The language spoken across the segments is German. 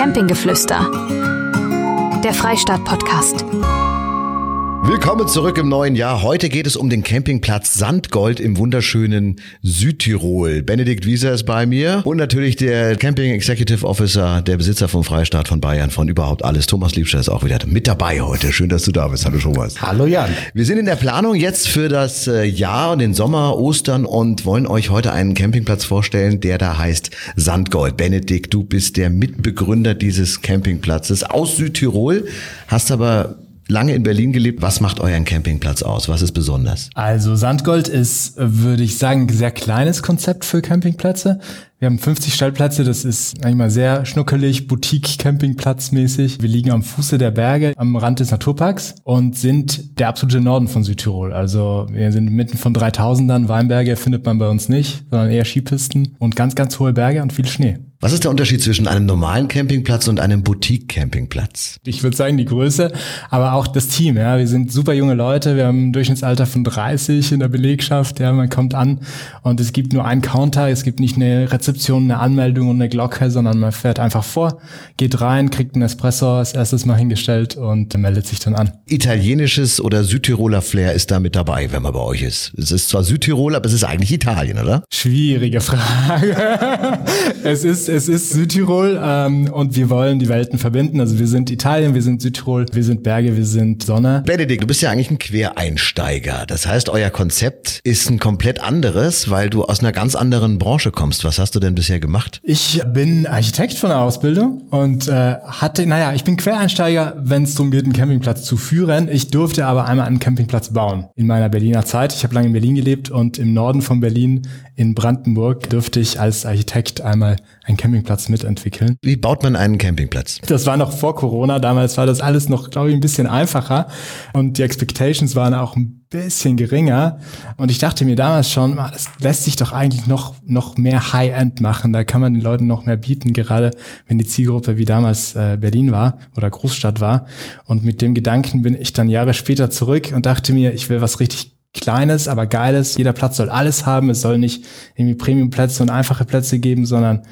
Campinggeflüster. Der Freistaat-Podcast. Willkommen zurück im neuen Jahr. Heute geht es um den Campingplatz Sandgold im wunderschönen Südtirol. Benedikt Wieser ist bei mir und natürlich der Camping Executive Officer, der Besitzer vom Freistaat von Bayern, von überhaupt alles. Thomas Liebscher ist auch wieder mit dabei heute. Schön, dass du da bist. Hallo Thomas. Hallo Jan. Wir sind in der Planung jetzt für das äh, Jahr und den Sommer, Ostern und wollen euch heute einen Campingplatz vorstellen, der da heißt Sandgold. Benedikt, du bist der Mitbegründer dieses Campingplatzes aus Südtirol, hast aber lange in Berlin gelebt. Was macht euren Campingplatz aus? Was ist besonders? Also Sandgold ist, würde ich sagen, ein sehr kleines Konzept für Campingplätze. Wir haben 50 Stellplätze, das ist eigentlich mal sehr schnuckelig, Boutique-Campingplatz-mäßig. Wir liegen am Fuße der Berge, am Rand des Naturparks und sind der absolute Norden von Südtirol. Also wir sind mitten von 3000ern, Weinberge findet man bei uns nicht, sondern eher Skipisten und ganz, ganz hohe Berge und viel Schnee. Was ist der Unterschied zwischen einem normalen Campingplatz und einem Boutique-Campingplatz? Ich würde sagen die Größe, aber auch das Team. Ja, wir sind super junge Leute. Wir haben ein Durchschnittsalter von 30 in der Belegschaft. Ja, man kommt an und es gibt nur einen Counter. Es gibt nicht eine Rezeption, eine Anmeldung und eine Glocke, sondern man fährt einfach vor, geht rein, kriegt einen Espresso als erstes mal hingestellt und meldet sich dann an. Italienisches oder Südtiroler Flair ist da mit dabei, wenn man bei euch ist. Es ist zwar Südtirol, aber es ist eigentlich Italien, oder? Schwierige Frage. es ist es ist Südtirol ähm, und wir wollen die Welten verbinden. Also wir sind Italien, wir sind Südtirol, wir sind Berge, wir sind Sonne. Benedikt, du bist ja eigentlich ein Quereinsteiger. Das heißt, euer Konzept ist ein komplett anderes, weil du aus einer ganz anderen Branche kommst. Was hast du denn bisher gemacht? Ich bin Architekt von der Ausbildung und äh, hatte, naja, ich bin Quereinsteiger, wenn es darum geht, einen Campingplatz zu führen. Ich durfte aber einmal einen Campingplatz bauen in meiner Berliner Zeit. Ich habe lange in Berlin gelebt und im Norden von Berlin in Brandenburg dürfte ich als Architekt einmal einen Campingplatz mitentwickeln. Wie baut man einen Campingplatz? Das war noch vor Corona. Damals war das alles noch, glaube ich, ein bisschen einfacher. Und die Expectations waren auch ein bisschen geringer. Und ich dachte mir damals schon, ah, das lässt sich doch eigentlich noch, noch mehr High-End machen. Da kann man den Leuten noch mehr bieten, gerade wenn die Zielgruppe wie damals äh, Berlin war oder Großstadt war. Und mit dem Gedanken bin ich dann Jahre später zurück und dachte mir, ich will was richtig Kleines, aber Geiles. Jeder Platz soll alles haben. Es soll nicht irgendwie Premium-Plätze und einfache Plätze geben, sondern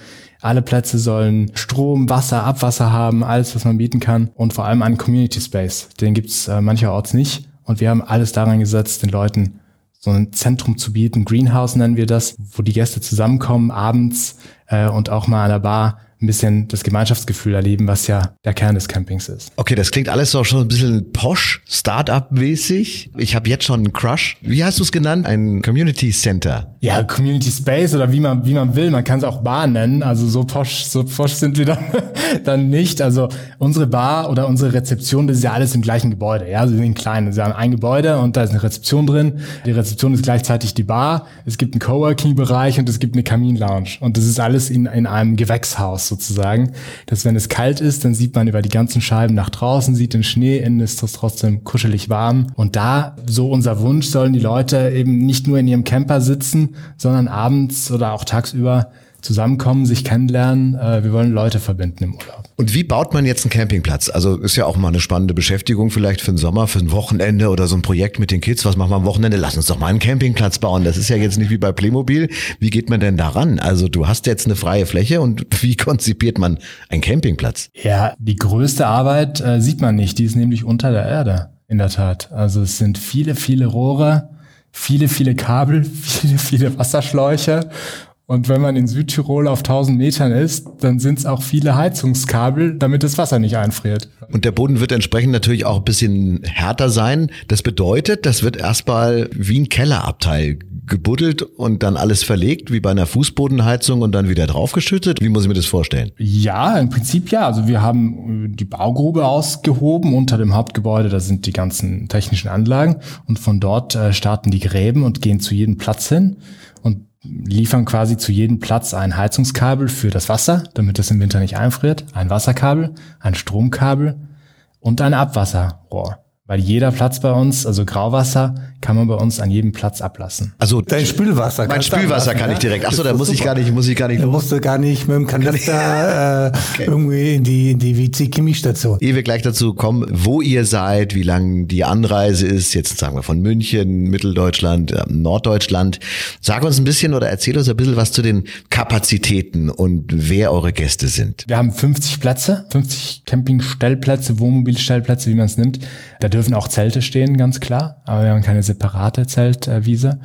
alle Plätze sollen Strom, Wasser, Abwasser haben, alles, was man bieten kann. Und vor allem einen Community Space. Den gibt's äh, mancherorts nicht. Und wir haben alles daran gesetzt, den Leuten so ein Zentrum zu bieten. Greenhouse nennen wir das, wo die Gäste zusammenkommen abends äh, und auch mal an der Bar ein bisschen das Gemeinschaftsgefühl erleben, was ja der Kern des Campings ist. Okay, das klingt alles doch schon ein bisschen posch, Startup-mäßig. Ich habe jetzt schon einen Crush. Wie hast du es genannt? Ein Community Center. Ja, Community Space oder wie man wie man will. Man kann es auch Bar nennen. Also so posch, so posch sind wir dann, dann nicht. Also unsere Bar oder unsere Rezeption, das ist ja alles im gleichen Gebäude. Ja, sie sind klein. Sie haben ein Gebäude und da ist eine Rezeption drin. Die Rezeption ist gleichzeitig die Bar. Es gibt einen Coworking-Bereich und es gibt eine Kamin-Lounge. Und das ist alles in, in einem Gewächshaus sozusagen, dass wenn es kalt ist, dann sieht man über die ganzen Scheiben nach draußen, sieht den Schnee, innen ist das trotzdem kuschelig warm. Und da, so unser Wunsch, sollen die Leute eben nicht nur in ihrem Camper sitzen, sondern abends oder auch tagsüber zusammenkommen, sich kennenlernen. Äh, wir wollen Leute verbinden im Urlaub. Und wie baut man jetzt einen Campingplatz? Also ist ja auch mal eine spannende Beschäftigung vielleicht für den Sommer, für ein Wochenende oder so ein Projekt mit den Kids. Was machen wir am Wochenende? Lass uns doch mal einen Campingplatz bauen. Das ist ja jetzt nicht wie bei Playmobil. Wie geht man denn daran? Also du hast jetzt eine freie Fläche und wie konzipiert man einen Campingplatz? Ja, die größte Arbeit äh, sieht man nicht. Die ist nämlich unter der Erde. In der Tat. Also es sind viele, viele Rohre, viele, viele Kabel, viele, viele Wasserschläuche und wenn man in Südtirol auf 1000 Metern ist, dann sind es auch viele Heizungskabel, damit das Wasser nicht einfriert. Und der Boden wird entsprechend natürlich auch ein bisschen härter sein. Das bedeutet, das wird erstmal wie ein Kellerabteil gebuddelt und dann alles verlegt, wie bei einer Fußbodenheizung und dann wieder draufgeschüttet? Wie muss ich mir das vorstellen? Ja, im Prinzip ja. Also wir haben äh, die Baugrube ausgehoben unter dem Hauptgebäude. Da sind die ganzen technischen Anlagen und von dort äh, starten die Gräben und gehen zu jedem Platz hin liefern quasi zu jedem Platz ein Heizungskabel für das Wasser, damit es im Winter nicht einfriert, ein Wasserkabel, ein Stromkabel und ein Abwasserrohr. Weil jeder Platz bei uns, also Grauwasser, kann man bei uns an jedem Platz ablassen. Also Dein Spülwasser. mein Spülwasser ablassen, kann ich direkt. Achso, da muss ich super. gar nicht, muss ich gar nicht Da musst du gar nicht mit dem Kanister äh, irgendwie in die, in die WC-Chemiestation. Ehe wir gleich dazu kommen, wo ihr seid, wie lang die Anreise ist, jetzt sagen wir von München, Mitteldeutschland, äh, Norddeutschland. Sag uns ein bisschen oder erzähl uns ein bisschen was zu den Kapazitäten und wer eure Gäste sind. Wir haben 50 Plätze, 50 Campingstellplätze, Wohnmobilstellplätze, wie man es nimmt. Da dürfen auch Zelte stehen, ganz klar. Aber wir haben keine separate Zeltwiese.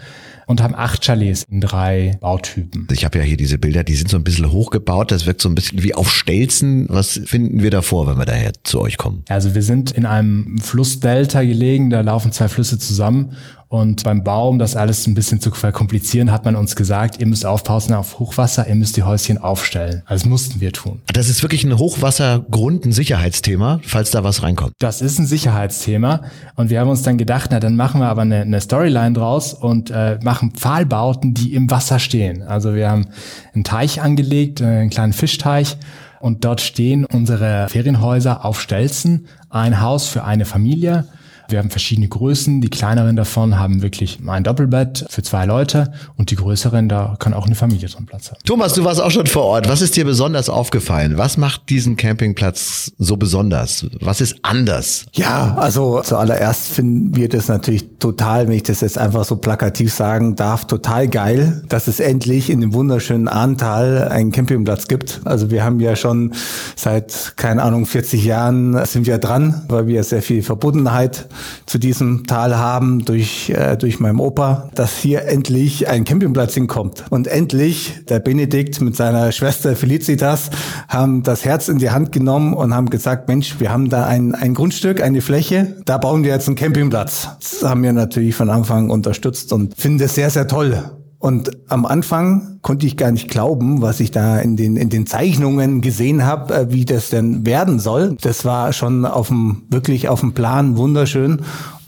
Und haben acht Chalets in drei Bautypen. Ich habe ja hier diese Bilder, die sind so ein bisschen hochgebaut, das wirkt so ein bisschen wie auf Stelzen. Was finden wir da vor, wenn wir daher zu euch kommen? Also wir sind in einem Flussdelta gelegen, da laufen zwei Flüsse zusammen. Und beim Bau, um das alles ein bisschen zu verkomplizieren, hat man uns gesagt, ihr müsst aufpassen auf Hochwasser, ihr müsst die Häuschen aufstellen. Also das mussten wir tun. Das ist wirklich ein Hochwassergrund, ein Sicherheitsthema, falls da was reinkommt. Das ist ein Sicherheitsthema. Und wir haben uns dann gedacht, na dann machen wir aber eine, eine Storyline draus und äh, machen Pfahlbauten, die im Wasser stehen. Also wir haben einen Teich angelegt, äh, einen kleinen Fischteich. Und dort stehen unsere Ferienhäuser auf Stelzen. Ein Haus für eine Familie. Wir haben verschiedene Größen. Die kleineren davon haben wirklich ein Doppelbett für zwei Leute und die größeren, da kann auch eine Familie drin Platz haben. Thomas, du warst auch schon vor Ort. Was ist dir besonders aufgefallen? Was macht diesen Campingplatz so besonders? Was ist anders? Ja, also zuallererst finden wir das natürlich total, wenn ich das jetzt einfach so plakativ sagen darf, total geil, dass es endlich in dem wunderschönen Ahrntal einen Campingplatz gibt. Also wir haben ja schon seit, keine Ahnung, 40 Jahren sind wir dran, weil wir sehr viel Verbundenheit zu diesem Tal haben durch, äh, durch meinen Opa, dass hier endlich ein Campingplatz hinkommt. Und endlich der Benedikt mit seiner Schwester Felicitas haben das Herz in die Hand genommen und haben gesagt, Mensch, wir haben da ein, ein Grundstück, eine Fläche, da bauen wir jetzt einen Campingplatz. Das haben wir natürlich von Anfang unterstützt und finden das sehr, sehr toll. Und am Anfang konnte ich gar nicht glauben, was ich da in den, in den Zeichnungen gesehen habe, äh, wie das denn werden soll. Das war schon auf dem, wirklich auf dem Plan wunderschön.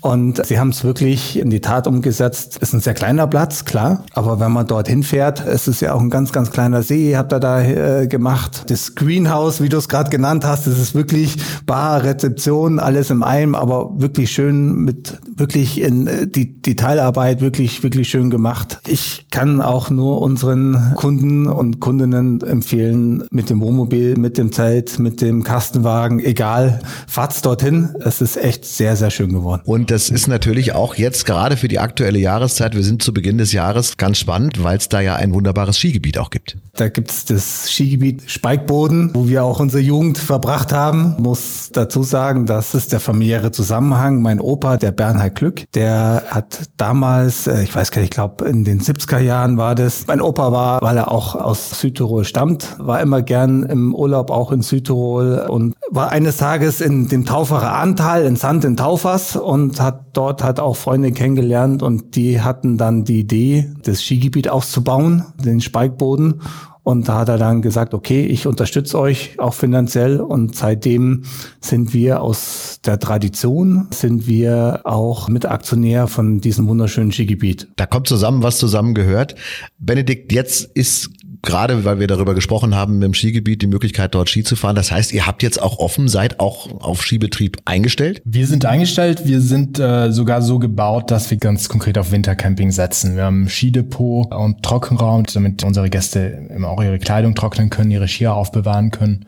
Und sie haben es wirklich in die Tat umgesetzt. Ist ein sehr kleiner Platz, klar. Aber wenn man dorthin fährt, es ist ja auch ein ganz, ganz kleiner See, habt ihr da äh, gemacht. Das Greenhouse, wie du es gerade genannt hast, das ist wirklich Bar, Rezeption, alles im einem, aber wirklich schön mit wirklich in äh, die, die Teilarbeit wirklich, wirklich schön gemacht. Ich kann auch nur unseren Kunden und Kundinnen empfehlen, mit dem Wohnmobil, mit dem Zelt, mit dem Kastenwagen, egal, fahrt's dorthin. Es ist echt sehr, sehr schön geworden. Und das ist natürlich auch jetzt gerade für die aktuelle Jahreszeit, wir sind zu Beginn des Jahres, ganz spannend, weil es da ja ein wunderbares Skigebiet auch gibt. Da gibt's das Skigebiet Speikboden, wo wir auch unsere Jugend verbracht haben. Muss dazu sagen, das ist der familiäre Zusammenhang. Mein Opa, der Bernhard Glück, der hat damals, äh, ich weiß gar nicht, ich glaube in den 70er Jahren war das. Mein Opa war, weil er auch aus Südtirol stammt, war immer gern im Urlaub auch in Südtirol und war eines Tages in dem Taufacher Antal in Sand in Taufers und hat dort hat auch Freunde kennengelernt und die hatten dann die Idee, das Skigebiet auszubauen, den Speikboden. Und da hat er dann gesagt, okay, ich unterstütze euch auch finanziell. Und seitdem sind wir aus der Tradition, sind wir auch Mitaktionär von diesem wunderschönen Skigebiet. Da kommt zusammen, was zusammengehört. Benedikt, jetzt ist gerade, weil wir darüber gesprochen haben, dem Skigebiet die Möglichkeit, dort Ski zu fahren. Das heißt, ihr habt jetzt auch offen, seid auch auf Skibetrieb eingestellt? Wir sind eingestellt, wir sind äh, sogar so gebaut, dass wir ganz konkret auf Wintercamping setzen. Wir haben Skidepot und Trockenraum, damit unsere Gäste immer auch ihre Kleidung trocknen können, ihre Skier aufbewahren können.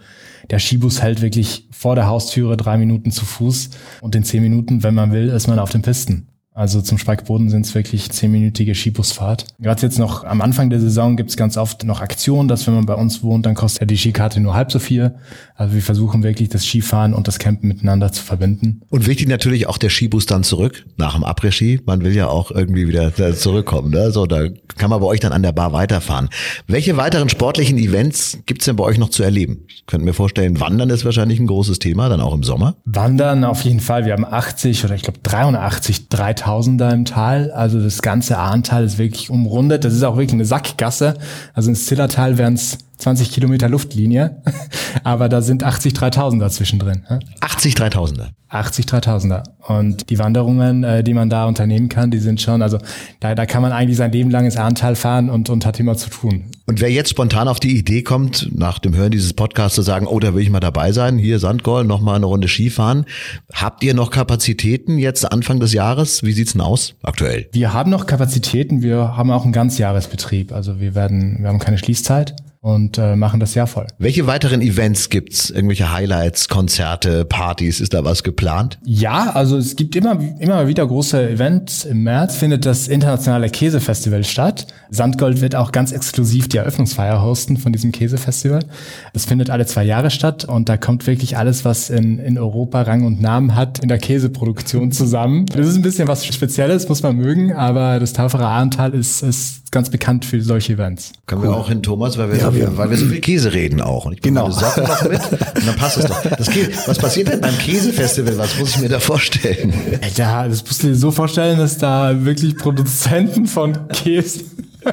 Der Skibus hält wirklich vor der Haustüre drei Minuten zu Fuß und in zehn Minuten, wenn man will, ist man auf den Pisten. Also zum Speikboden sind es wirklich zehnminütige Skibusfahrt. Gerade jetzt noch am Anfang der Saison gibt es ganz oft noch Aktionen, dass wenn man bei uns wohnt, dann kostet ja die Skikarte nur halb so viel. Also wir versuchen wirklich das Skifahren und das Campen miteinander zu verbinden. Und wichtig natürlich auch der Skibus dann zurück nach dem Après-Ski. Man will ja auch irgendwie wieder da zurückkommen. Ne? So, da kann man bei euch dann an der Bar weiterfahren. Welche weiteren sportlichen Events gibt's denn bei euch noch zu erleben? Ich könnte mir vorstellen, Wandern ist wahrscheinlich ein großes Thema, dann auch im Sommer. Wandern auf jeden Fall. Wir haben 80 oder ich glaube 380 Dreitausender im Tal. Also das ganze Ahrntal ist wirklich umrundet. Das ist auch wirklich eine Sackgasse. Also ins Zillertal wären es 20 Kilometer Luftlinie. Aber da sind 80 3000er zwischendrin. 80 3000er. 80 3000er. Und die Wanderungen, äh, die man da unternehmen kann, die sind schon, also da, da kann man eigentlich sein Leben lang ins Ahrtal fahren und, und hat immer zu tun. Und wer jetzt spontan auf die Idee kommt, nach dem Hören dieses Podcasts zu sagen, oh, da will ich mal dabei sein, hier Sandgol, noch mal eine Runde Skifahren. Habt ihr noch Kapazitäten jetzt Anfang des Jahres? Wie sieht's denn aus aktuell? Wir haben noch Kapazitäten, wir haben auch einen Ganzjahresbetrieb. Also wir werden, wir haben keine Schließzeit und äh, machen das Jahr voll. Welche weiteren Events gibt's? Irgendwelche Highlights, Konzerte, Partys? Ist da was geplant? Ja, also es gibt immer, immer wieder große Events. Im März findet das internationale Käsefestival statt. Sandgold wird auch ganz exklusiv die Eröffnungsfeier hosten von diesem Käsefestival. Das findet alle zwei Jahre statt und da kommt wirklich alles, was in, in Europa Rang und Namen hat, in der Käseproduktion zusammen. Das ist ein bisschen was Spezielles, muss man mögen, aber das Taufere Ahrental ist, ist ganz bekannt für solche Events. Können cool. wir auch hin, Thomas, weil wir, ja, so viel, weil wir so viel Käse reden auch. Und ich genau. meine Socken noch mit und dann passt es doch. Das Käse, was passiert denn beim Käsefestival? Was muss ich mir da vorstellen? Ja, das musst du dir so vorstellen, dass da wirklich Produzenten von Käse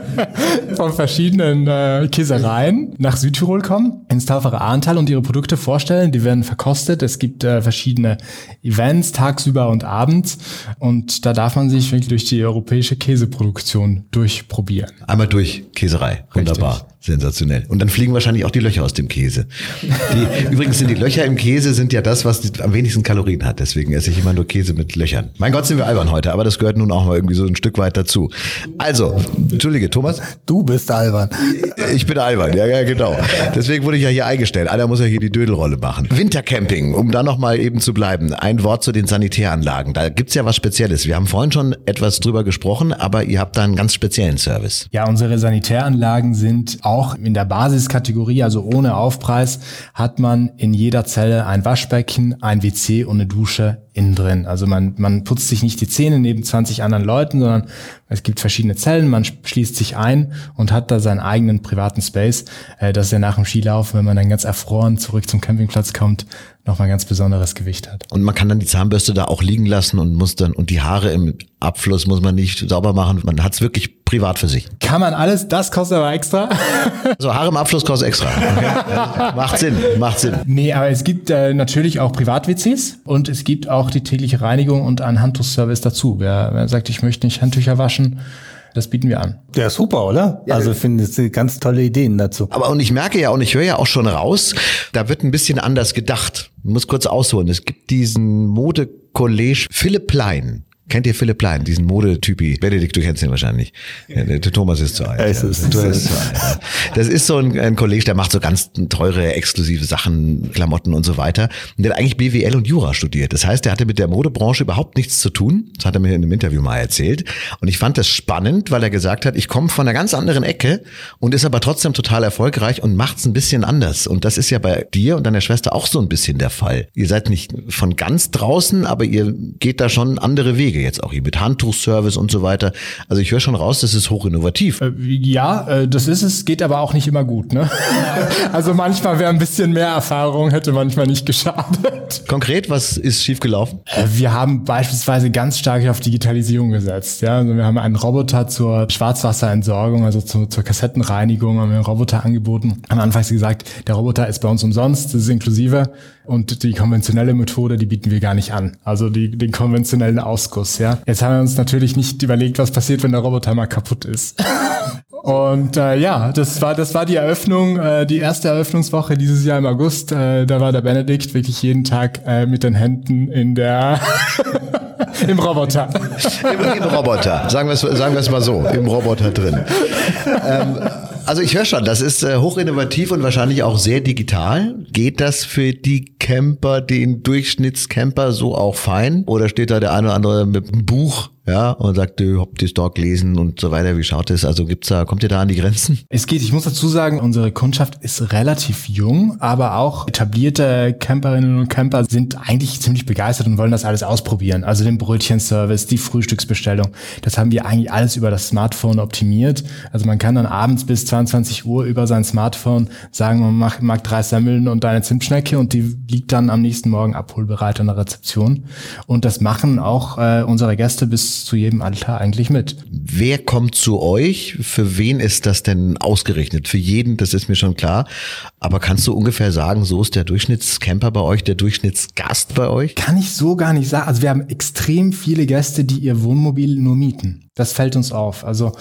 von verschiedenen äh, Käsereien nach Südtirol kommen, ins Taufere Ahrtal und ihre Produkte vorstellen. Die werden verkostet. Es gibt äh, verschiedene Events tagsüber und abends und da darf man sich wirklich durch die europäische Käseproduktion durchprobieren. Einmal durch Käserei. Wunderbar. Richtig. Sensationell. Und dann fliegen wahrscheinlich auch die Löcher aus dem Käse. Die, übrigens sind die Löcher im Käse sind ja das, was am wenigsten Kalorien hat. Deswegen esse ich immer nur Käse mit Löchern. Mein Gott, sind wir albern heute, aber das gehört nun auch mal irgendwie so ein Stück weit dazu. Also, Entschuldige, Thomas? Du bist albern. Ich bin albern, ja, ja, genau. Deswegen wurde ich ja hier eingestellt. Einer muss ja hier die Dödelrolle machen. Wintercamping, um da nochmal eben zu bleiben. Ein Wort zu den Sanitäranlagen. Da gibt's ja was Spezielles. Wir haben vorhin schon etwas drüber gesprochen, aber ihr habt da einen ganz speziellen Service. Ja, unsere Sanitäranlagen sind auch auch in der Basiskategorie, also ohne Aufpreis, hat man in jeder Zelle ein Waschbecken, ein WC und eine Dusche innen drin. Also man, man putzt sich nicht die Zähne neben 20 anderen Leuten, sondern es gibt verschiedene Zellen, man schließt sich ein und hat da seinen eigenen privaten Space, äh, dass er nach dem Skilauf, wenn man dann ganz erfroren zurück zum Campingplatz kommt, nochmal ganz besonderes Gewicht hat. Und man kann dann die Zahnbürste da auch liegen lassen und muss dann, und die Haare im Abfluss muss man nicht sauber machen. Man hat es wirklich privat für sich. Kann man alles, das kostet aber extra. So, Haare im Abfluss kostet extra. Okay. macht Sinn, macht Sinn. Nee, aber es gibt äh, natürlich auch Privat-WCs und es gibt auch die tägliche Reinigung und einen Handtuchservice dazu. Wer, wer sagt, ich möchte nicht Handtücher waschen, das bieten wir an. Ja, super, oder? Ja, also finde ich ganz tolle Ideen dazu. Aber und ich merke ja und ich höre ja auch schon raus, da wird ein bisschen anders gedacht. Ich muss kurz ausholen. Es gibt diesen Modekollege Philipp Plein. Kennt ihr Philipp Plein, diesen Modetypi? Benedikt, du kennst ihn wahrscheinlich. Der Thomas ist zu alt. Ja, ist es. Du ist zu alt. Das ist so ein, ein Kollege, der macht so ganz teure, exklusive Sachen, Klamotten und so weiter. Und der hat eigentlich BWL und Jura studiert. Das heißt, der hatte mit der Modebranche überhaupt nichts zu tun. Das hat er mir in einem Interview mal erzählt. Und ich fand das spannend, weil er gesagt hat, ich komme von einer ganz anderen Ecke und ist aber trotzdem total erfolgreich und macht's ein bisschen anders. Und das ist ja bei dir und deiner Schwester auch so ein bisschen der Fall. Ihr seid nicht von ganz draußen, aber ihr geht da schon andere Wege. Wege jetzt auch hier mit Handtuchservice und so weiter. Also ich höre schon raus, das ist hoch innovativ. Äh, ja, äh, das ist es, geht aber auch nicht immer gut. Ne? also manchmal wäre ein bisschen mehr Erfahrung, hätte manchmal nicht geschadet. Konkret, was ist schiefgelaufen? Äh, wir haben beispielsweise ganz stark auf Digitalisierung gesetzt. Ja? Also wir haben einen Roboter zur Schwarzwasserentsorgung, also zur, zur Kassettenreinigung, haben wir einen Roboter angeboten. Am Anfang gesagt, der Roboter ist bei uns umsonst, das ist inklusive. Und die konventionelle Methode, die bieten wir gar nicht an. Also die, den konventionellen Ausguss, ja. Jetzt haben wir uns natürlich nicht überlegt, was passiert, wenn der Roboter mal kaputt ist. Und äh, ja, das war das war die Eröffnung, äh, die erste Eröffnungswoche dieses Jahr im August. Äh, da war der Benedikt wirklich jeden Tag äh, mit den Händen in der im Roboter. Im, Im, Roboter, sagen wir es sagen wir es mal so, im Roboter drin. Ähm, also ich höre schon, das ist äh, hochinnovativ und wahrscheinlich auch sehr digital. Geht das für die Camper, den Durchschnittscamper so auch fein? Oder steht da der eine oder andere mit einem Buch ja, und sagt, du habt das dort gelesen und so weiter. Wie schaut es? Also gibt's da, kommt ihr da an die Grenzen? Es geht. Ich muss dazu sagen, unsere Kundschaft ist relativ jung, aber auch etablierte Camperinnen und Camper sind eigentlich ziemlich begeistert und wollen das alles ausprobieren. Also den Brötchenservice, die Frühstücksbestellung. Das haben wir eigentlich alles über das Smartphone optimiert. Also man kann dann abends bis 22 Uhr über sein Smartphone sagen, man mag, mag drei Semmeln und eine Zimtschnecke und die liegt dann am nächsten Morgen abholbereit an der Rezeption. Und das machen auch äh, unsere Gäste bis bis zu jedem Alter eigentlich mit. Wer kommt zu euch? Für wen ist das denn ausgerechnet? Für jeden, das ist mir schon klar. Aber kannst du ungefähr sagen, so ist der Durchschnittscamper bei euch, der Durchschnittsgast bei euch? Kann ich so gar nicht sagen. Also wir haben extrem viele Gäste, die ihr Wohnmobil nur mieten. Das fällt uns auf. Also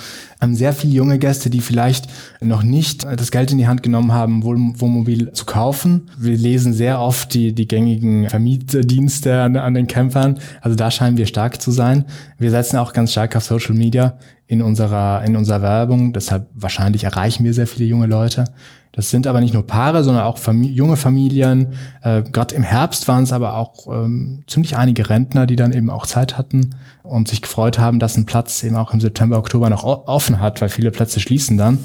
haben sehr viele junge Gäste, die vielleicht noch nicht das Geld in die Hand genommen haben, Wohnmobil zu kaufen. Wir lesen sehr oft die, die gängigen Vermietdienste an, an den Campern. Also da scheinen wir stark zu sein. Wir setzen auch ganz stark auf Social Media in unserer, in unserer Werbung. Deshalb wahrscheinlich erreichen wir sehr viele junge Leute. Das sind aber nicht nur Paare, sondern auch Famili junge Familien. Äh, Gerade im Herbst waren es aber auch ähm, ziemlich einige Rentner, die dann eben auch Zeit hatten und sich gefreut haben, dass ein Platz eben auch im September, Oktober noch offen hat, weil viele Plätze schließen dann.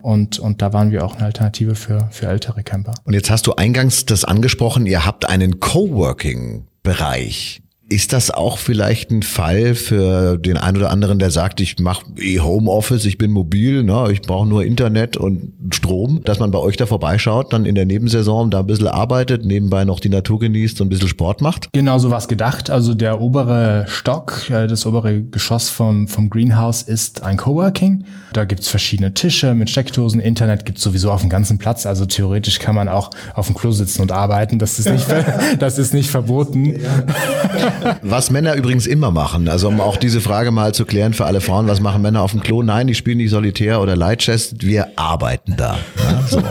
Und, und da waren wir auch eine Alternative für, für ältere Camper. Und jetzt hast du eingangs das angesprochen, ihr habt einen Coworking-Bereich. Ist das auch vielleicht ein Fall für den einen oder anderen, der sagt, ich mache eh Homeoffice, ich bin mobil, ne, ich brauche nur Internet und Strom, dass man bei euch da vorbeischaut, dann in der Nebensaison da ein bisschen arbeitet, nebenbei noch die Natur genießt und ein bisschen Sport macht? Genau so was gedacht. Also der obere Stock, äh, das obere Geschoss vom, vom Greenhouse ist ein Coworking. Da gibt's verschiedene Tische mit Steckdosen, Internet gibt's sowieso auf dem ganzen Platz. Also theoretisch kann man auch auf dem Klo sitzen und arbeiten. Das ist nicht, das ist nicht verboten. Was Männer übrigens immer machen, also um auch diese Frage mal zu klären für alle Frauen, was machen Männer auf dem Klo? Nein, die spielen nicht Solitär oder Lightchest, wir arbeiten da. Ja, so.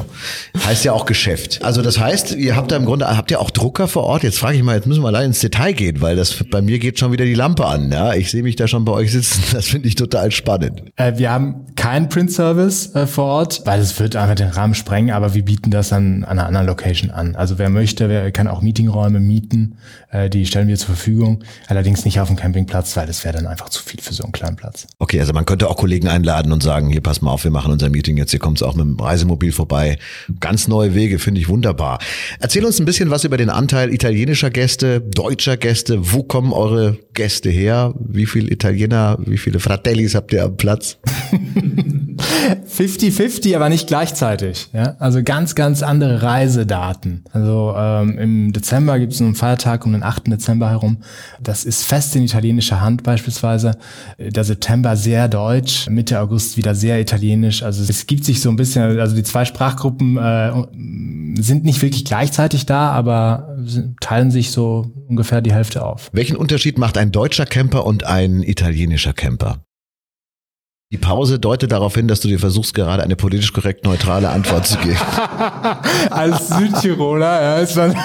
Heißt ja auch Geschäft. Also das heißt, ihr habt da im Grunde, habt ihr auch Drucker vor Ort? Jetzt frage ich mal, jetzt müssen wir leider ins Detail gehen, weil das bei mir geht schon wieder die Lampe an. Ja, ich sehe mich da schon bei euch sitzen, das finde ich total spannend. Äh, wir haben keinen Print-Service äh, vor Ort, weil es wird einfach den Rahmen sprengen, aber wir bieten das an, an einer anderen Location an. Also wer möchte, wer kann auch Meetingräume mieten, äh, die stellen wir zur Verfügung. Allerdings nicht auf dem Campingplatz, weil das wäre dann einfach zu viel für so einen kleinen Platz. Okay, also man könnte auch Kollegen einladen und sagen, hier pass mal auf, wir machen unser Meeting jetzt, hier kommt es auch mit dem Reisemobil vorbei. Ganz neue Wege, finde ich wunderbar. Erzähl uns ein bisschen was über den Anteil italienischer Gäste, deutscher Gäste. Wo kommen eure Gäste her? Wie viele Italiener, wie viele Fratellis habt ihr am Platz? 50-50, aber nicht gleichzeitig. Ja? Also ganz, ganz andere Reisedaten. Also ähm, im Dezember gibt es einen Feiertag um den 8. Dezember herum. Das ist fest in italienischer Hand beispielsweise. Der September sehr deutsch, Mitte August wieder sehr italienisch. Also es gibt sich so ein bisschen, also die zwei Sprachgruppen äh, sind nicht wirklich gleichzeitig da, aber teilen sich so ungefähr die Hälfte auf. Welchen Unterschied macht ein deutscher Camper und ein italienischer Camper? Die Pause deutet darauf hin, dass du dir versuchst, gerade eine politisch korrekt neutrale Antwort zu geben. Als Südtiroler ja, ist, man,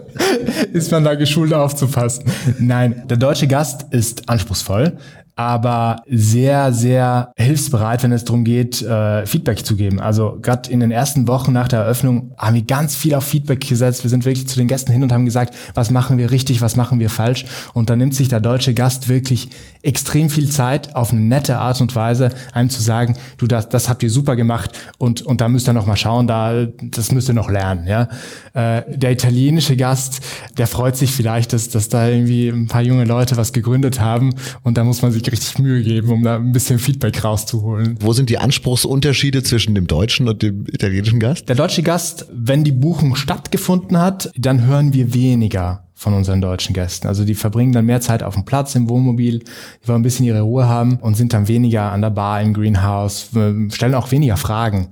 ist man da geschult aufzupassen. Nein, der deutsche Gast ist anspruchsvoll aber sehr, sehr hilfsbereit, wenn es darum geht, äh, Feedback zu geben. Also gerade in den ersten Wochen nach der Eröffnung haben wir ganz viel auf Feedback gesetzt. Wir sind wirklich zu den Gästen hin und haben gesagt, was machen wir richtig, was machen wir falsch. Und da nimmt sich der deutsche Gast wirklich extrem viel Zeit, auf eine nette Art und Weise einem zu sagen, du, das, das habt ihr super gemacht und, und da müsst ihr noch mal schauen, da, das müsst ihr noch lernen. Ja? Äh, der italienische Gast, der freut sich vielleicht, dass, dass da irgendwie ein paar junge Leute was gegründet haben und da muss man sich sich richtig Mühe geben, um da ein bisschen Feedback rauszuholen. Wo sind die Anspruchsunterschiede zwischen dem deutschen und dem italienischen Gast? Der deutsche Gast, wenn die Buchung stattgefunden hat, dann hören wir weniger von unseren deutschen Gästen. Also die verbringen dann mehr Zeit auf dem Platz im Wohnmobil, die wollen ein bisschen ihre Ruhe haben und sind dann weniger an der Bar im Greenhouse, stellen auch weniger Fragen.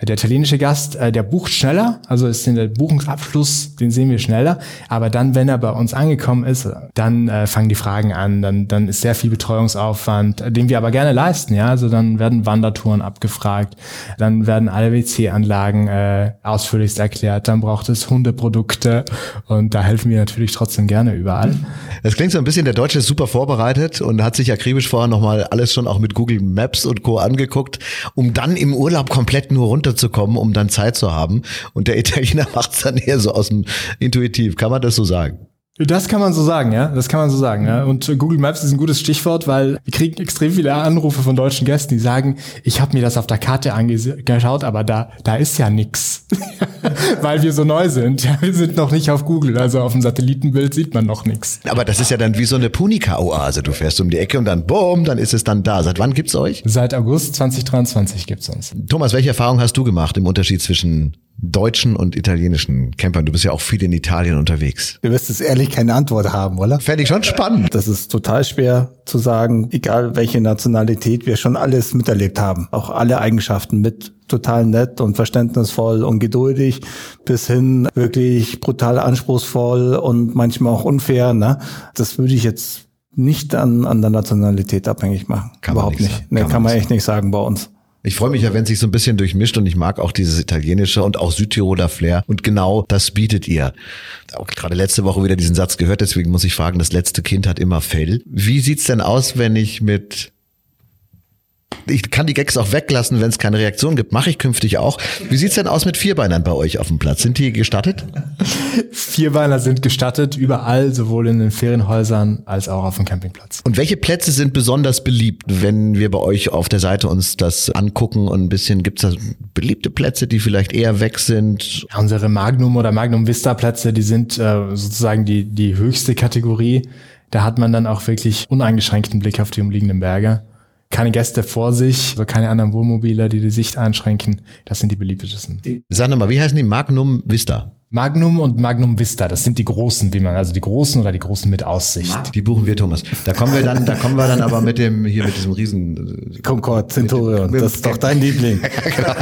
Der italienische Gast, äh, der bucht schneller, also ist der Buchungsabschluss, den sehen wir schneller. Aber dann, wenn er bei uns angekommen ist, dann äh, fangen die Fragen an, dann, dann ist sehr viel Betreuungsaufwand, äh, den wir aber gerne leisten. Ja, also dann werden Wandertouren abgefragt, dann werden alle WC-Anlagen äh, ausführlichst erklärt, dann braucht es Hundeprodukte und da helfen wir natürlich trotzdem gerne überall. Das klingt so ein bisschen, der Deutsche ist super vorbereitet und hat sich akribisch vorher nochmal alles schon auch mit Google Maps und Co. angeguckt, um dann im Urlaub komplett nur runter runterzukommen, um dann Zeit zu haben. Und der Italiener macht es dann eher so aus dem Intuitiv. Kann man das so sagen? Das kann man so sagen, ja. Das kann man so sagen, ja. Und Google Maps ist ein gutes Stichwort, weil wir kriegen extrem viele Anrufe von deutschen Gästen, die sagen, ich habe mir das auf der Karte angeschaut, aber da, da ist ja nix. weil wir so neu sind. Ja, wir sind noch nicht auf Google, also auf dem Satellitenbild sieht man noch nix. Aber das ist ja dann wie so eine Punika-Oase. Du fährst um die Ecke und dann boom, dann ist es dann da. Seit wann gibt's euch? Seit August 2023 gibt's uns. Thomas, welche Erfahrung hast du gemacht im Unterschied zwischen deutschen und italienischen Campern? Du bist ja auch viel in Italien unterwegs. Du wirst es ehrlich keine Antwort haben, oder? Fände ich schon spannend. Das ist total schwer zu sagen, egal welche Nationalität wir schon alles miterlebt haben. Auch alle Eigenschaften mit total nett und verständnisvoll und geduldig bis hin wirklich brutal anspruchsvoll und manchmal auch unfair. Ne? Das würde ich jetzt nicht an, an der Nationalität abhängig machen. Kann Überhaupt nicht. nicht. Nee, kann, kann man echt nicht sagen bei uns. Ich freue mich ja, wenn sich so ein bisschen durchmischt und ich mag auch dieses italienische und auch Südtiroler Flair und genau das bietet ihr. Auch gerade letzte Woche wieder diesen Satz gehört, deswegen muss ich fragen, das letzte Kind hat immer Fell. Wie sieht's denn aus, wenn ich mit ich kann die Gags auch weglassen, wenn es keine Reaktion gibt. Mache ich künftig auch. Wie sieht's denn aus mit Vierbeinern bei euch auf dem Platz? Sind die gestattet? Vierbeiner sind gestattet, überall, sowohl in den Ferienhäusern als auch auf dem Campingplatz. Und welche Plätze sind besonders beliebt, wenn wir bei euch auf der Seite uns das angucken und ein bisschen, gibt's da beliebte Plätze, die vielleicht eher weg sind? Ja, unsere Magnum oder Magnum Vista Plätze, die sind äh, sozusagen die, die höchste Kategorie. Da hat man dann auch wirklich uneingeschränkten Blick auf die umliegenden Berge keine Gäste vor sich, also keine anderen Wohnmobile, die die Sicht einschränken. Das sind die beliebtesten. Sag mal, wie heißen die? Magnum Vista? Magnum und Magnum Vista, das sind die großen, wie man, also die großen oder die großen mit Aussicht. Die buchen wir, Thomas. Da kommen wir dann, da kommen wir dann aber mit dem, hier mit diesem riesen äh, Concorde Centurion. das ist doch dein Liebling. genau.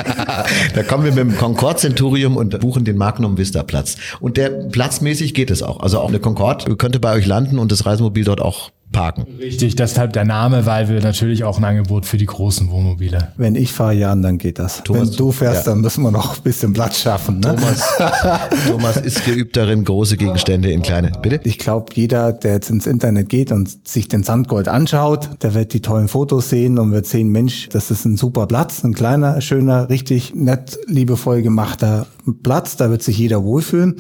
Da kommen wir mit dem Concorde Centurion und buchen den Magnum Vista Platz. Und der platzmäßig geht es auch. Also auch eine Concorde könnte bei euch landen und das Reisemobil dort auch parken. Richtig, deshalb der Name, weil wir natürlich auch ein Angebot für die großen Wohnmobile. Wenn ich fahre, Jan, dann geht das. Thomas, Wenn du fährst, ja. dann müssen wir noch ein bisschen Platz schaffen. Ne? Thomas, Thomas ist geübt darin, große Gegenstände in kleine. Bitte? Ich glaube, jeder, der jetzt ins Internet geht und sich den Sandgold anschaut, der wird die tollen Fotos sehen und wird sehen, Mensch, das ist ein super Platz, ein kleiner, schöner, richtig nett, liebevoll gemachter Platz. Da wird sich jeder wohlfühlen.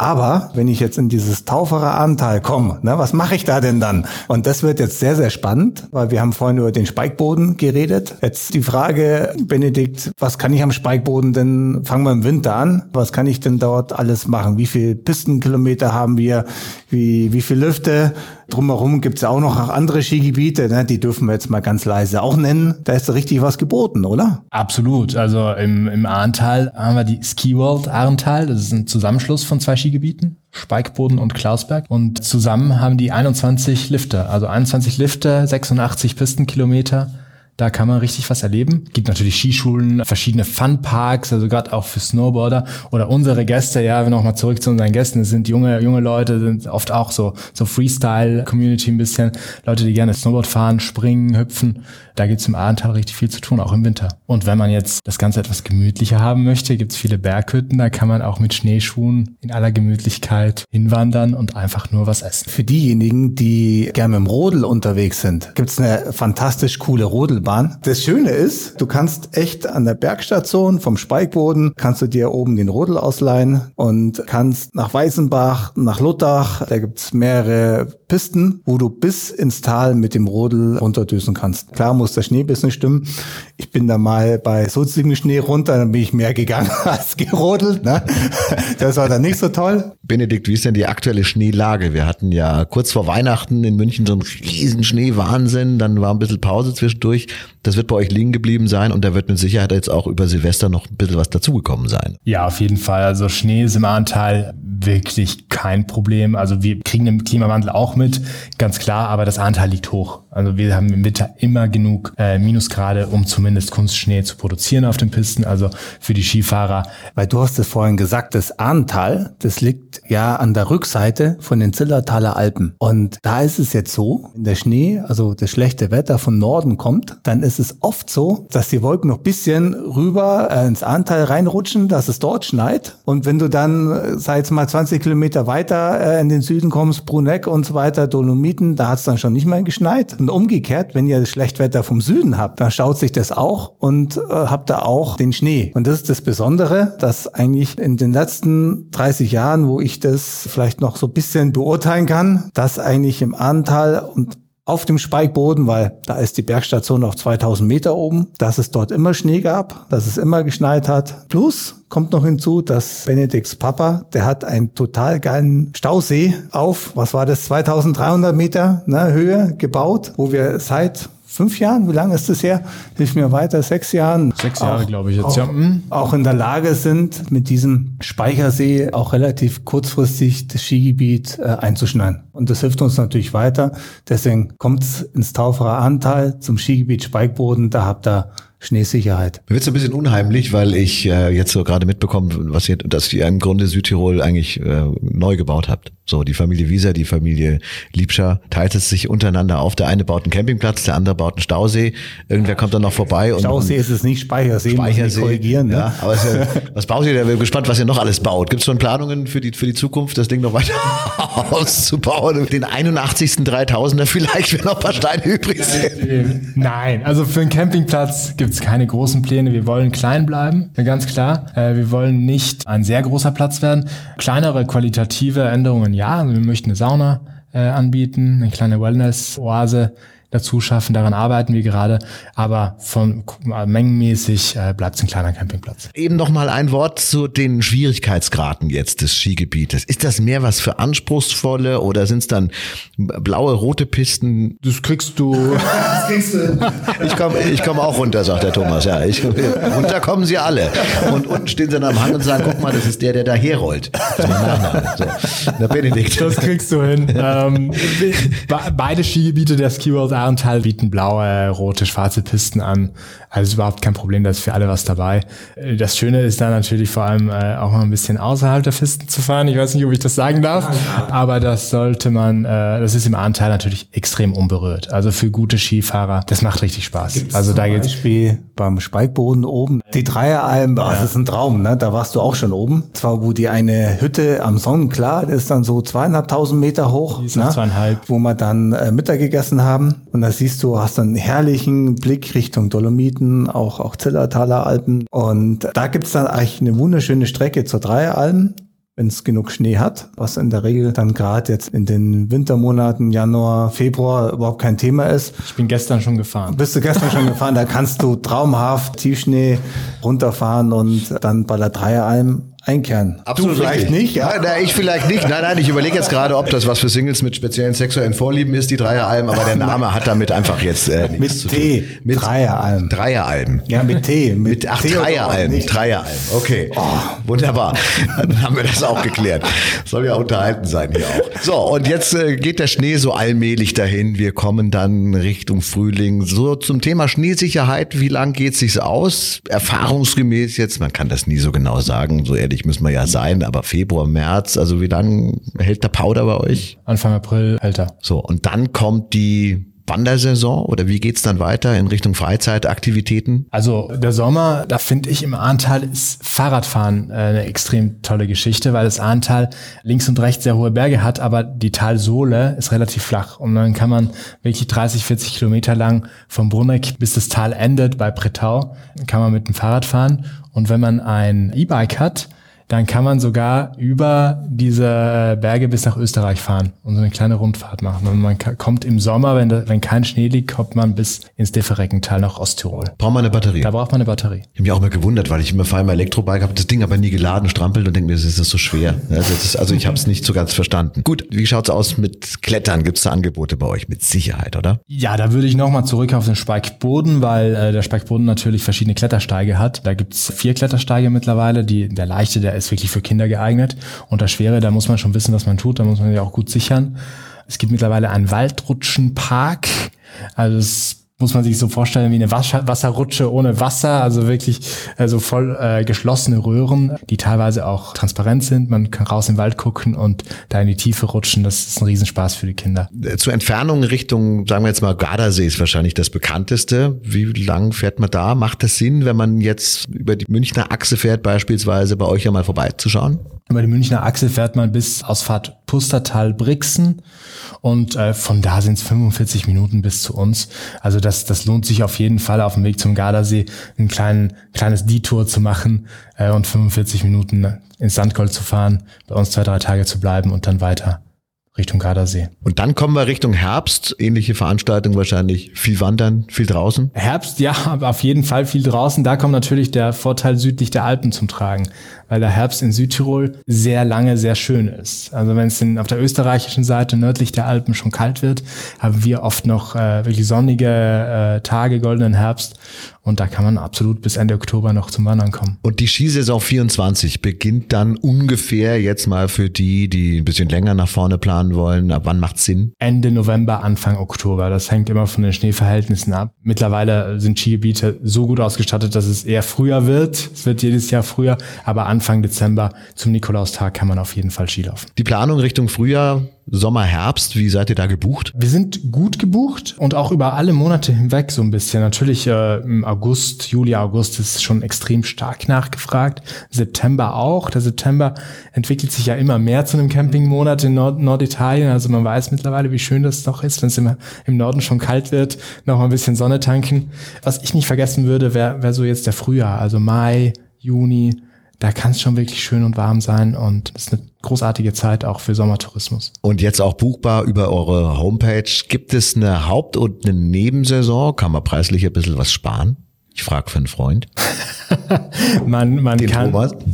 Aber wenn ich jetzt in dieses taufere Anteil komme, ne, was mache ich da denn dann? Und das wird jetzt sehr, sehr spannend, weil wir haben vorhin über den Speikboden geredet. Jetzt die Frage, Benedikt, was kann ich am Speikboden denn, fangen wir im Winter an, was kann ich denn dort alles machen? Wie viel Pistenkilometer haben wir? Wie, wie viel Lüfte? Drumherum gibt's ja auch noch andere Skigebiete, ne? die dürfen wir jetzt mal ganz leise auch nennen. Da ist da richtig was geboten, oder? Absolut. Also im, im Ahrntal haben wir die Ski World Ahrntal. Das ist ein Zusammenschluss von zwei Skigebieten. Speikboden und Klausberg. Und zusammen haben die 21 Lifte, also 21 Lifte, 86 Pistenkilometer da kann man richtig was erleben. Gibt natürlich Skischulen, verschiedene Funparks, also gerade auch für Snowboarder oder unsere Gäste, ja, wir nochmal zurück zu unseren Gästen, das sind junge, junge Leute, sind oft auch so, so Freestyle-Community ein bisschen. Leute, die gerne Snowboard fahren, springen, hüpfen. Da gibt's im Ahrtal richtig viel zu tun, auch im Winter. Und wenn man jetzt das Ganze etwas gemütlicher haben möchte, gibt's viele Berghütten, da kann man auch mit Schneeschuhen in aller Gemütlichkeit hinwandern und einfach nur was essen. Für diejenigen, die gerne im Rodel unterwegs sind, gibt's eine fantastisch coole Rodelbahn Bergbahn. Das Schöne ist, du kannst echt an der Bergstation vom Speikboden, kannst du dir oben den Rodel ausleihen und kannst nach Weißenbach, nach Luttach, da gibt's mehrere Pisten, wo du bis ins Tal mit dem Rodel runterdüsen kannst. Klar muss der Schnee ein bisschen stimmen. Ich bin da mal bei sulzigem Schnee runter, dann bin ich mehr gegangen als gerodelt. Ne? Das war dann nicht so toll. Benedikt, wie ist denn die aktuelle Schneelage? Wir hatten ja kurz vor Weihnachten in München so einen riesen Schneewahnsinn, dann war ein bisschen Pause zwischendurch. Das wird bei euch liegen geblieben sein und da wird mit Sicherheit jetzt auch über Silvester noch ein bisschen was dazugekommen sein. Ja, auf jeden Fall. Also Schnee ist im Anteil wirklich kein Problem. Also wir kriegen den Klimawandel auch mit, ganz klar, aber das Anteil liegt hoch. Also wir haben im Winter immer genug äh, Minusgrade, um zumindest Kunstschnee zu produzieren auf den Pisten, also für die Skifahrer. Weil du hast es vorhin gesagt, das Ahrntal, das liegt ja an der Rückseite von den Zillertaler Alpen. Und da ist es jetzt so, wenn der Schnee, also das schlechte Wetter von Norden kommt, dann ist es oft so, dass die Wolken noch bisschen rüber äh, ins Ahrntal reinrutschen, dass es dort schneit. Und wenn du dann, äh, sag jetzt mal 20 Kilometer weiter äh, in den Süden kommst, Bruneck und so weiter, Dolomiten, da hat es dann schon nicht mehr geschneit. Und umgekehrt, wenn ihr Schlechtwetter vom Süden habt, dann schaut sich das auch und äh, habt da auch den Schnee. Und das ist das Besondere, dass eigentlich in den letzten 30 Jahren, wo ich das vielleicht noch so ein bisschen beurteilen kann, dass eigentlich im Ahrntal und auf dem Speikboden, weil da ist die Bergstation auf 2000 Meter oben, dass es dort immer Schnee gab, dass es immer geschneit hat. Plus kommt noch hinzu, dass Benedikts Papa, der hat einen total geilen Stausee auf, was war das, 2300 Meter ne, Höhe gebaut, wo wir seit fünf Jahren, wie lange ist das her? Hilf mir weiter, sechs Jahren. Sechs Jahre, glaube ich jetzt, auch, ja. Hm. Auch in der Lage sind, mit diesem Speichersee auch relativ kurzfristig das Skigebiet äh, einzuschneiden. Und das hilft uns natürlich weiter. Deswegen kommt es ins Tauferer Anteil zum Skigebiet Speikboden. Da habt ihr Schneesicherheit. Mir wird ein bisschen unheimlich, weil ich äh, jetzt so gerade mitbekomme, was ihr, dass ihr im Grunde Südtirol eigentlich äh, neu gebaut habt. So, die Familie Wieser, die Familie Liebscher teilt es sich untereinander auf. Der eine baut einen Campingplatz, der andere baut einen Stausee. Irgendwer kommt dann noch vorbei. Und, Stausee ist es nicht, Speichersee, Speichersee muss ich korrigieren. Ne? Ja, aber ja, was baut ihr da? Wir sind gespannt, was ihr noch alles baut. Gibt es schon Planungen für die, für die Zukunft, das Ding noch weiter auszubauen? Den 81. 3000er vielleicht, wenn noch ein paar Steine übrig sind. Nein, also für einen Campingplatz gibt es keine großen Pläne. Wir wollen klein bleiben, ganz klar. Äh, wir wollen nicht ein sehr großer Platz werden. Kleinere qualitative Änderungen ja, wir möchten eine Sauna äh, anbieten, eine kleine Wellness-Oase dazu schaffen. Daran arbeiten wir gerade. Aber von äh, mengenmäßig äh, bleibt es ein kleiner Campingplatz. Eben noch mal ein Wort zu den Schwierigkeitsgraden jetzt des Skigebietes. Ist das mehr was für anspruchsvolle oder sind es dann blaue, rote Pisten? Das kriegst du. das kriegst du. Ich komme ich komm auch runter, sagt der Thomas. Ja, ich, runter kommen sie alle. Und unten stehen sie dann am Hang und sagen, guck mal, das ist der, der da herrollt. So. Der Benedikt. Das kriegst du hin. ähm, beide Skigebiete der Ski World Arental bieten blaue, rote, schwarze Pisten an. Also ist überhaupt kein Problem, da ist für alle was dabei. Äh, das Schöne ist da natürlich vor allem äh, auch mal ein bisschen außerhalb der Pisten zu fahren. Ich weiß nicht, ob ich das sagen darf, aber das sollte man, äh, das ist im Ahrtal natürlich extrem unberührt. Also für gute Skifahrer, das macht richtig Spaß. Gibt's also da geht's Beispiel beim Speikboden oben, die Dreieralm, ja. das ist ein Traum, ne? Da warst du auch schon oben. Zwar wo die eine Hütte am Sonnenklar, das ist dann so zweieinhalbtausend Meter hoch, ne? zweieinhalb. wo wir dann äh, Mittag gegessen haben und da siehst du, hast einen herrlichen Blick Richtung Dolomiten auch, auch Zillertaler Alpen. Und da gibt's dann eigentlich eine wunderschöne Strecke zur Dreieralm wenn es genug Schnee hat, was in der Regel dann gerade jetzt in den Wintermonaten Januar, Februar überhaupt kein Thema ist. Ich bin gestern schon gefahren. Bist du gestern schon gefahren? Da kannst du traumhaft Tiefschnee runterfahren und dann bei der Dreieralm einkehren. Absolut du vielleicht richtig. nicht, ja? Nein, nein, ich vielleicht nicht. Nein, nein, ich überlege jetzt gerade, ob das was für Singles mit speziellen sexuellen Vorlieben ist, die Dreieralm, aber der Name hat damit einfach jetzt äh, nichts mit zu T. Mit Dreieralm. Dreieralm. Ja, mit T. Mit, mit ach, T Dreieralm. Dreieralm. Okay. Oh. Wunderbar. Dann haben wir das auch geklärt. Soll ja unterhalten sein hier auch. So, und jetzt äh, geht der Schnee so allmählich dahin. Wir kommen dann Richtung Frühling. So zum Thema Schneesicherheit, wie lang geht es sich aus? Erfahrungsgemäß jetzt, man kann das nie so genau sagen, so ehrlich müssen wir ja sein, aber Februar, März, also wie lange hält der Powder bei euch? Anfang April hält er. So, und dann kommt die Wandersaison oder wie geht's dann weiter in Richtung Freizeitaktivitäten? Also der Sommer, da finde ich im Ahrtal ist Fahrradfahren äh, eine extrem tolle Geschichte, weil das Ahrtal links und rechts sehr hohe Berge hat, aber die Talsohle ist relativ flach und dann kann man wirklich 30, 40 Kilometer lang vom Brunneck bis das Tal endet bei Pretau, kann man mit dem Fahrrad fahren und wenn man ein E-Bike hat, dann kann man sogar über diese Berge bis nach Österreich fahren und so eine kleine Rundfahrt machen. Und man kommt im Sommer, wenn, da, wenn kein Schnee liegt, kommt man bis ins Defereckental nach Osttirol. Braucht man eine Batterie? Da braucht man eine Batterie. Ich habe mich auch mal gewundert, weil ich immer fahre im Elektrobike, habe das Ding aber nie geladen, strampelt und denke mir, das ist so schwer. Also, ist, also ich habe es nicht so ganz verstanden. Gut, wie schaut's aus mit Klettern? Gibt's da Angebote bei euch? Mit Sicherheit, oder? Ja, da würde ich nochmal zurück auf den Speikboden, weil äh, der Speikboden natürlich verschiedene Klettersteige hat. Da gibt's vier Klettersteige mittlerweile. Die, der leichte, der ist wirklich für Kinder geeignet. Und das Schwere, da muss man schon wissen, was man tut, da muss man ja auch gut sichern. Es gibt mittlerweile einen Waldrutschenpark. Also es muss man sich so vorstellen wie eine Wasserrutsche ohne Wasser, also wirklich also voll äh, geschlossene Röhren, die teilweise auch transparent sind. Man kann raus im Wald gucken und da in die Tiefe rutschen. Das ist ein Riesenspaß für die Kinder. Äh, zur Entfernung Richtung, sagen wir jetzt mal, Gardasee ist wahrscheinlich das bekannteste. Wie lang fährt man da? Macht das Sinn, wenn man jetzt über die Münchner Achse fährt, beispielsweise bei euch ja mal vorbeizuschauen? Über die Münchner Achse fährt man bis Ausfahrt Pustertal-Brixen und äh, von da sind es 45 Minuten bis zu uns. Also das, das lohnt sich auf jeden Fall auf dem Weg zum Gardasee ein kleinen, kleines Detour zu machen äh, und 45 Minuten ins Sandgold zu fahren, bei uns zwei, drei Tage zu bleiben und dann weiter Richtung Gardasee. Und dann kommen wir Richtung Herbst, ähnliche Veranstaltung wahrscheinlich, viel wandern, viel draußen. Herbst, ja, auf jeden Fall viel draußen. Da kommt natürlich der Vorteil südlich der Alpen zum Tragen, weil der Herbst in Südtirol sehr lange sehr schön ist. Also wenn es auf der österreichischen Seite nördlich der Alpen schon kalt wird, haben wir oft noch äh, wirklich sonnige äh, Tage, goldenen Herbst und da kann man absolut bis Ende Oktober noch zum Wandern kommen. Und die Skisaison 24 beginnt dann ungefähr jetzt mal für die, die ein bisschen länger nach vorne planen wollen. Ab wann macht Sinn? Ende November, Anfang Oktober. Das hängt immer von den Schneeverhältnissen ab. Mittlerweile sind Skigebiete so gut ausgestattet, dass es eher früher wird. Es wird jedes Jahr früher, aber Anfang Dezember zum Nikolaustag kann man auf jeden Fall Skilaufen. Die Planung Richtung Frühjahr Sommer, Herbst, wie seid ihr da gebucht? Wir sind gut gebucht und auch über alle Monate hinweg so ein bisschen. Natürlich äh, im August, Juli, August ist schon extrem stark nachgefragt. September auch. Der September entwickelt sich ja immer mehr zu einem Campingmonat in Nord Norditalien. Also man weiß mittlerweile, wie schön das doch ist, wenn es im, im Norden schon kalt wird, noch mal ein bisschen Sonne tanken. Was ich nicht vergessen würde, wäre wär so jetzt der Frühjahr, also Mai, Juni, da kann es schon wirklich schön und warm sein und es ist eine großartige Zeit auch für Sommertourismus. Und jetzt auch buchbar über eure Homepage. Gibt es eine Haupt- und eine Nebensaison? Kann man preislich ein bisschen was sparen? Ich frage für einen Freund. man man Den kann Thomas.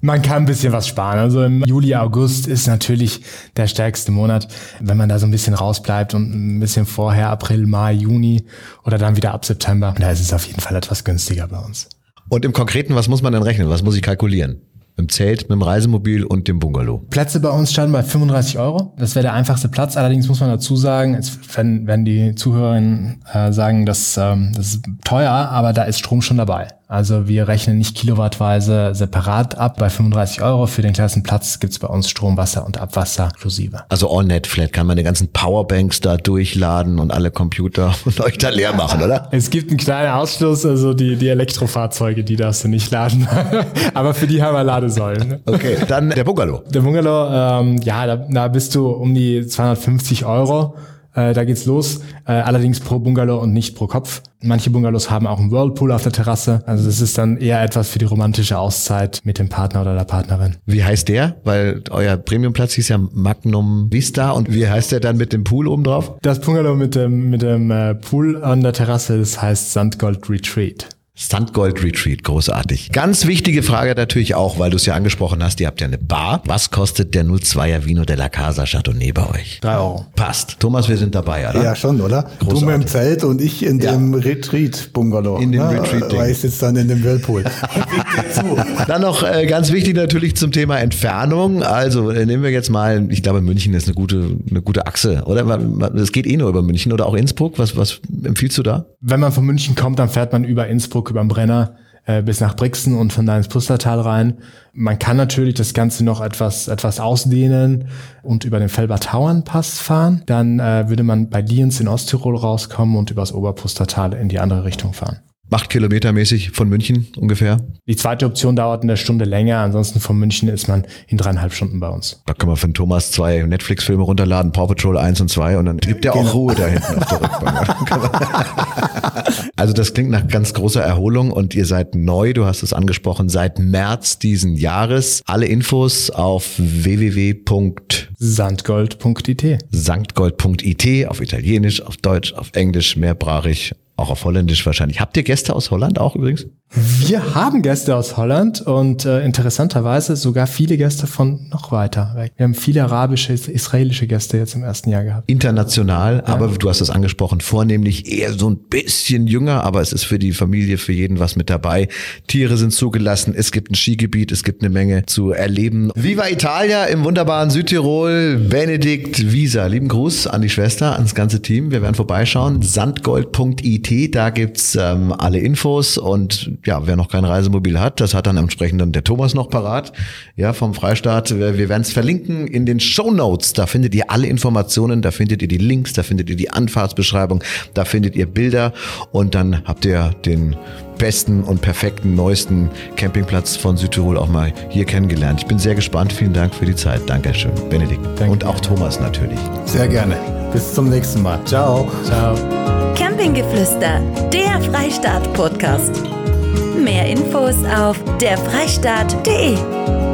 Man kann ein bisschen was sparen. Also im Juli, August ist natürlich der stärkste Monat. Wenn man da so ein bisschen rausbleibt und ein bisschen vorher, April, Mai, Juni oder dann wieder ab September, da ist es auf jeden Fall etwas günstiger bei uns. Und im Konkreten, was muss man denn rechnen? Was muss ich kalkulieren? Dem Zelt, mit dem Reisemobil und dem Bungalow. Plätze bei uns starten bei 35 Euro. Das wäre der einfachste Platz. Allerdings muss man dazu sagen, werden, werden die Zuhörerinnen äh, sagen, dass ähm, das ist teuer, aber da ist Strom schon dabei. Also wir rechnen nicht kilowattweise separat ab. Bei 35 Euro für den kleinsten Platz gibt's bei uns Strom, Wasser und Abwasser inklusive. Also AllNet Flat kann man die ganzen Powerbanks da durchladen und alle Computer und euch da leer machen, oder? Es gibt einen kleinen Ausschluss, also die, die Elektrofahrzeuge, die darfst du nicht laden. aber für die haben wir Ladesäulen. Ne? Okay, dann der Bungalow. Der Bungalow, ähm, ja, da, da bist du um die 250 Euro. Äh, da geht's los. Äh, allerdings pro Bungalow und nicht pro Kopf. Manche Bungalows haben auch einen Whirlpool auf der Terrasse. Also das ist dann eher etwas für die romantische Auszeit mit dem Partner oder der Partnerin. Wie heißt der? Weil euer Premiumplatz hieß ja Magnum Vista und wie heißt der dann mit dem Pool oben drauf? Das Bungalow mit dem, mit dem äh, Pool an der Terrasse, das heißt Sandgold Retreat. Sandgold Retreat, großartig. Ganz wichtige Frage natürlich auch, weil du es ja angesprochen hast, ihr habt ja eine Bar. Was kostet der 02er Vino della Casa Chardonnay bei euch? Drei Euro. Passt. Thomas, wir sind dabei, oder? Ja, schon, oder? Großartig. Du mit dem Zelt und ich in Ja. dem Retreat-Bungalow. In dem ne? Retreat-Ding. Weil ich sitze dann in dem Whirlpool. Dann noch äh, ganz wichtig natürlich zum Thema Entfernung. Also äh, nehmen wir jetzt mal, ich glaube München ist eine gute, eine gute Achse, oder? Es geht eh nur über München oder auch Innsbruck. Was, was empfiehlst du da? Wenn man von München kommt, dann fährt man über Innsbruck, über den Brenner äh, bis nach Brixen und von da ins Pustertal rein. Man kann natürlich das Ganze noch etwas, etwas ausdehnen und über den Felber-Tauern-Pass fahren. Dann äh, würde man bei Lienz in Osttirol rauskommen und übers Oberpustertal in die andere Richtung fahren. Acht Kilometer mäßig von München ungefähr. Die zweite Option dauert eine Stunde länger. Ansonsten von München ist man in dreieinhalb Stunden bei uns. Da kann man von Thomas zwei Netflix-Filme runterladen, Paw Patrol 1 und 2 und dann gibt er auch Ruhe da hinten auf der Rückbank. also das klingt nach ganz großer Erholung und ihr seid neu, du hast es angesprochen, seit März diesen Jahres. Alle Infos auf www.sanktgold.it Sandgold.it. auf Italienisch, auf Deutsch, auf Englisch, mehrsprachig, auch auf Holländisch wahrscheinlich. Habt ihr Gäste aus Holland auch übrigens? Wir haben Gäste aus Holland und äh, interessanterweise sogar viele Gäste von noch weiter weg. Wir haben viele arabische, israelische Gäste jetzt im ersten Jahr gehabt. International, aber du hast es angesprochen, vornehmlich eher so ein bisschen jünger, aber es ist für die Familie, für jeden was mit dabei. Tiere sind zugelassen, es gibt ein Skigebiet, es gibt eine Menge zu erleben. Viva Italia im wunderbaren Südtirol, Benedikt Visa. Lieben Gruß an die Schwester, ans ganze Team. Wir werden vorbeischauen. Sandgold.it, da gibt's ähm, alle Infos und ja, wer noch kein Reisemobil hat, das hat dann entsprechend dann der Thomas noch parat, ja, vom Freistaat. Wir wir werden es verlinken in den Show Notes. Da findet ihr alle Informationen, da findet ihr die Links, da findet ihr die Anfahrtsbeschreibung, da findet ihr Bilder und dann habt ihr den besten und perfekten, neuesten Campingplatz von Südtirol auch mal hier kennengelernt. Ich bin sehr gespannt. Vielen Dank für die Zeit. Dankeschön, Benedikt. Danke. Und auch Thomas natürlich. Sehr gerne. Bis zum nächsten Mal. Ciao. Ciao. Campinggeflüster, der Freistaat-Podcast. Mehr Infos auf derfreistaat.de.